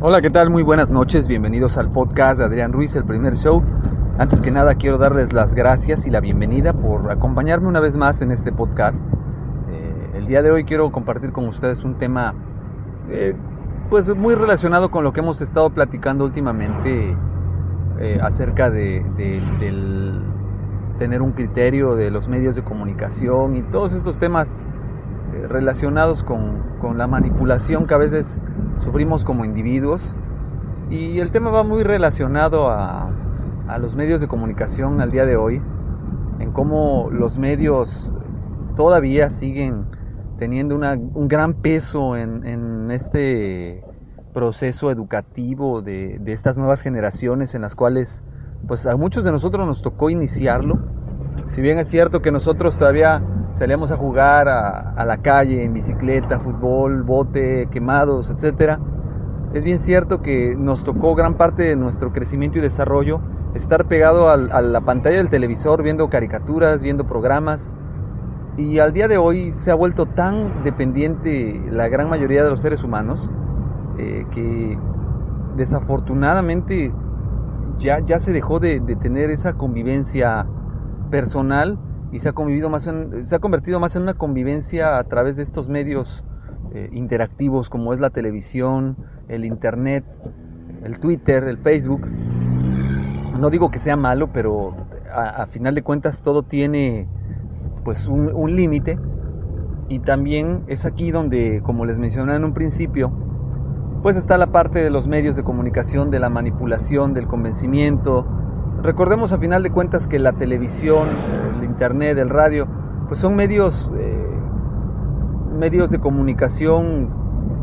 Hola, ¿qué tal? Muy buenas noches, bienvenidos al podcast de Adrián Ruiz, el primer show. Antes que nada quiero darles las gracias y la bienvenida por acompañarme una vez más en este podcast. Eh, el día de hoy quiero compartir con ustedes un tema eh, pues muy relacionado con lo que hemos estado platicando últimamente eh, acerca de, tener un criterio de los medios de comunicación y todos estos temas relacionados con la manipulación que a veces sufrimos como individuos. Y el tema va muy relacionado a, a los medios de comunicación al día de hoy, en cómo los medios todavía siguen teniendo un gran peso en, en, este proceso educativo de, de, estas nuevas generaciones en las cuales pues a muchos de nosotros nos tocó iniciarlo. Si bien es cierto que nosotros todavía salíamos a jugar a, la calle en bicicleta, fútbol, bote, quemados, etc. Es bien cierto que nos tocó gran parte de nuestro crecimiento y desarrollo estar pegado a la pantalla del televisor viendo caricaturas, viendo programas. Y al día de hoy se ha vuelto tan dependiente la gran mayoría de los seres humanos eh, que desafortunadamente ya, ya se dejó de, de tener esa convivencia personal y se ha, convivido más se ha convertido más en una convivencia a través de estos medios eh, interactivos como es la televisión, el internet, el Twitter, el Facebook. No digo que sea malo, pero a, final de cuentas todo tiene pues un, un límite y también es aquí donde, como les mencioné en un principio, pues está la parte de los medios de comunicación, de la manipulación, del convencimiento, Recordemos a final de cuentas que la televisión, el internet, el radio, pues son medios, eh, medios de comunicación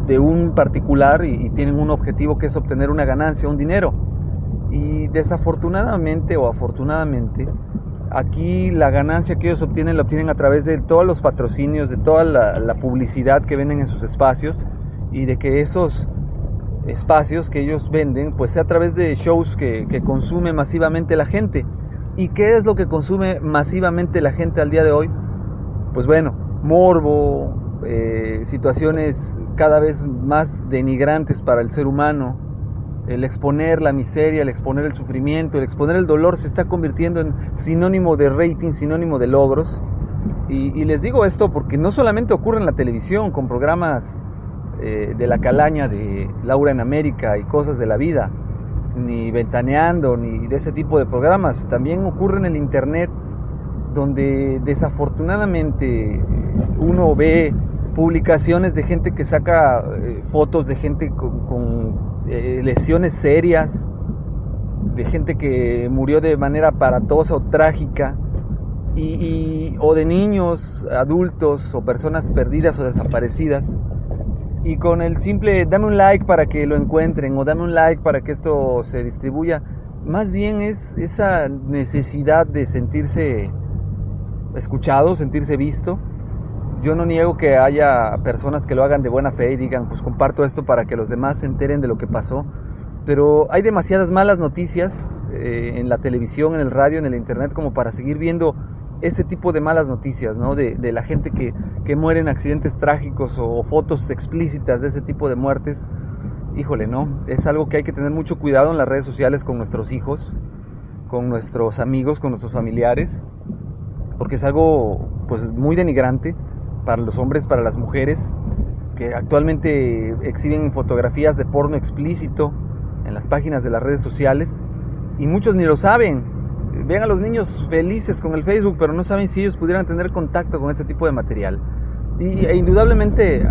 de un particular y, tienen un objetivo que es obtener una ganancia, un dinero. Y desafortunadamente o afortunadamente, aquí la ganancia que ellos obtienen la obtienen a través de todos los patrocinios, de toda la, la publicidad que venden en sus espacios y de que esos espacios que ellos venden, pues sea a través de shows que, que, consume masivamente la gente. ¿Y qué es lo que consume masivamente la gente al día de hoy? Pues bueno, morbo, eh, situaciones cada vez más denigrantes para el ser humano, el exponer la miseria, el exponer el sufrimiento, el exponer el dolor se está convirtiendo en sinónimo de rating, sinónimo de logros. Y, y les digo esto porque no solamente ocurre en la televisión con programas eh, de la calaña de Laura en América y cosas de la vida, ni ventaneando, ni de ese tipo de programas. También ocurre en el Internet, donde desafortunadamente uno ve publicaciones de gente que saca eh, fotos de gente con, eh, lesiones serias, de gente que murió de manera aparatosa o trágica, y, o de niños, adultos o personas perdidas o desaparecidas y con el simple dame un like para que lo encuentren o dame un like para que esto se distribuya, más bien es esa necesidad de sentirse escuchado, sentirse visto. Yo no niego que haya personas que lo hagan de buena fe y digan, pues comparto esto para que los demás se enteren de lo que pasó, pero hay demasiadas malas noticias eh, en la televisión, en el radio, en el internet como para seguir viendo ese tipo de malas noticias, ¿no? De, la gente que, que, muere en accidentes trágicos o, o, fotos explícitas de ese tipo de muertes. Híjole, ¿no? Es algo que hay que tener mucho cuidado en las redes sociales con nuestros hijos, con nuestros amigos, con nuestros familiares, porque es algo pues muy denigrante para los hombres, para las mujeres, que actualmente exhiben fotografías de porno explícito en las páginas de las redes sociales y muchos ni lo saben, ven a los niños felices con el Facebook, pero no saben si ellos pudieran tener contacto con ese tipo de material. Y e indudablemente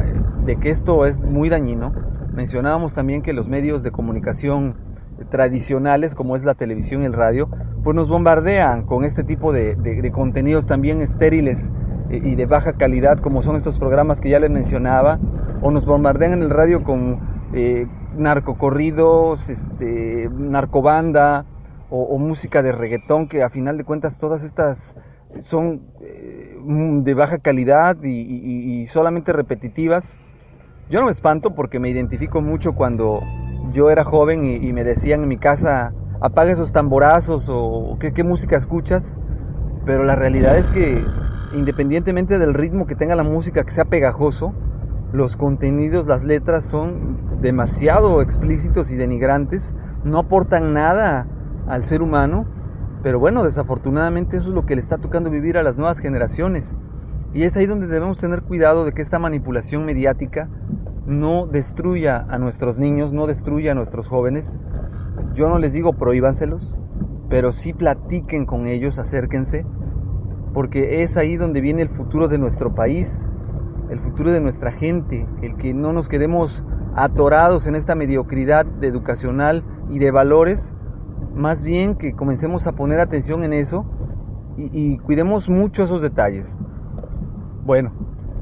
de que esto es muy dañino, mencionábamos también que los medios de comunicación tradicionales, como es la televisión y el radio, pues nos bombardean con este tipo de, de, de contenidos también estériles y de baja calidad, como son estos programas que ya les mencionaba, o nos bombardean en el radio con eh, narcocorridos, este, narcobanda, o, música de reggaetón, que a final de cuentas todas estas son eh, de baja calidad y, solamente repetitivas. Yo no me espanto porque me identifico mucho cuando yo era joven y, y me decían en mi casa, apaga esos tamborazos o ¿qué, qué música escuchas, pero la realidad es que independientemente del ritmo que tenga la música, que sea pegajoso, los contenidos, las letras son demasiado explícitos y denigrantes, no aportan nada al ser humano, pero bueno, desafortunadamente eso es lo que le está tocando vivir a las nuevas generaciones. Y es ahí donde debemos tener cuidado de que esta manipulación mediática no destruya a nuestros niños, no destruya a nuestros jóvenes. Yo no les digo prohíbanselos, pero sí platiquen con ellos, acérquense, porque es ahí donde viene el futuro de nuestro país, el futuro de nuestra gente, el que no nos quedemos atorados en esta mediocridad de educacional y de valores, más bien que comencemos a poner atención en eso y, cuidemos mucho esos detalles. Bueno,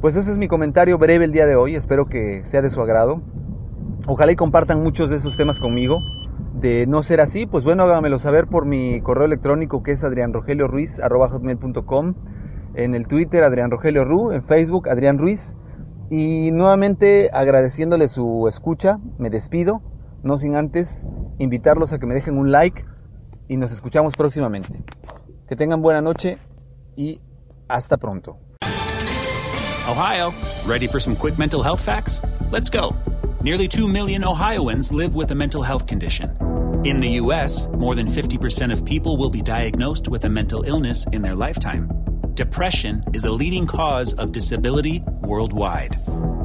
pues ese es mi comentario breve el día de hoy, espero que sea de su agrado. Ojalá y compartan muchos de esos temas conmigo. De no ser así, pues bueno, háganmelo saber por mi correo electrónico que es adrianrogelioruiz.com, en el Twitter Adrián Rogelio Ru, en Facebook Adrián Ruiz. Y nuevamente agradeciéndole su escucha, me despido, no sin antes invitarlos a que me dejen un like y nos escuchamos próximamente. Que tengan buena noche y hasta pronto. Ohio, ready for some quick mental health facts? Let's go. Nearly 2 million Ohioans live with a mental health condition. In the U.S., more than 50% of people will be diagnosed with a mental illness in their lifetime. Depression is a leading cause of disability worldwide.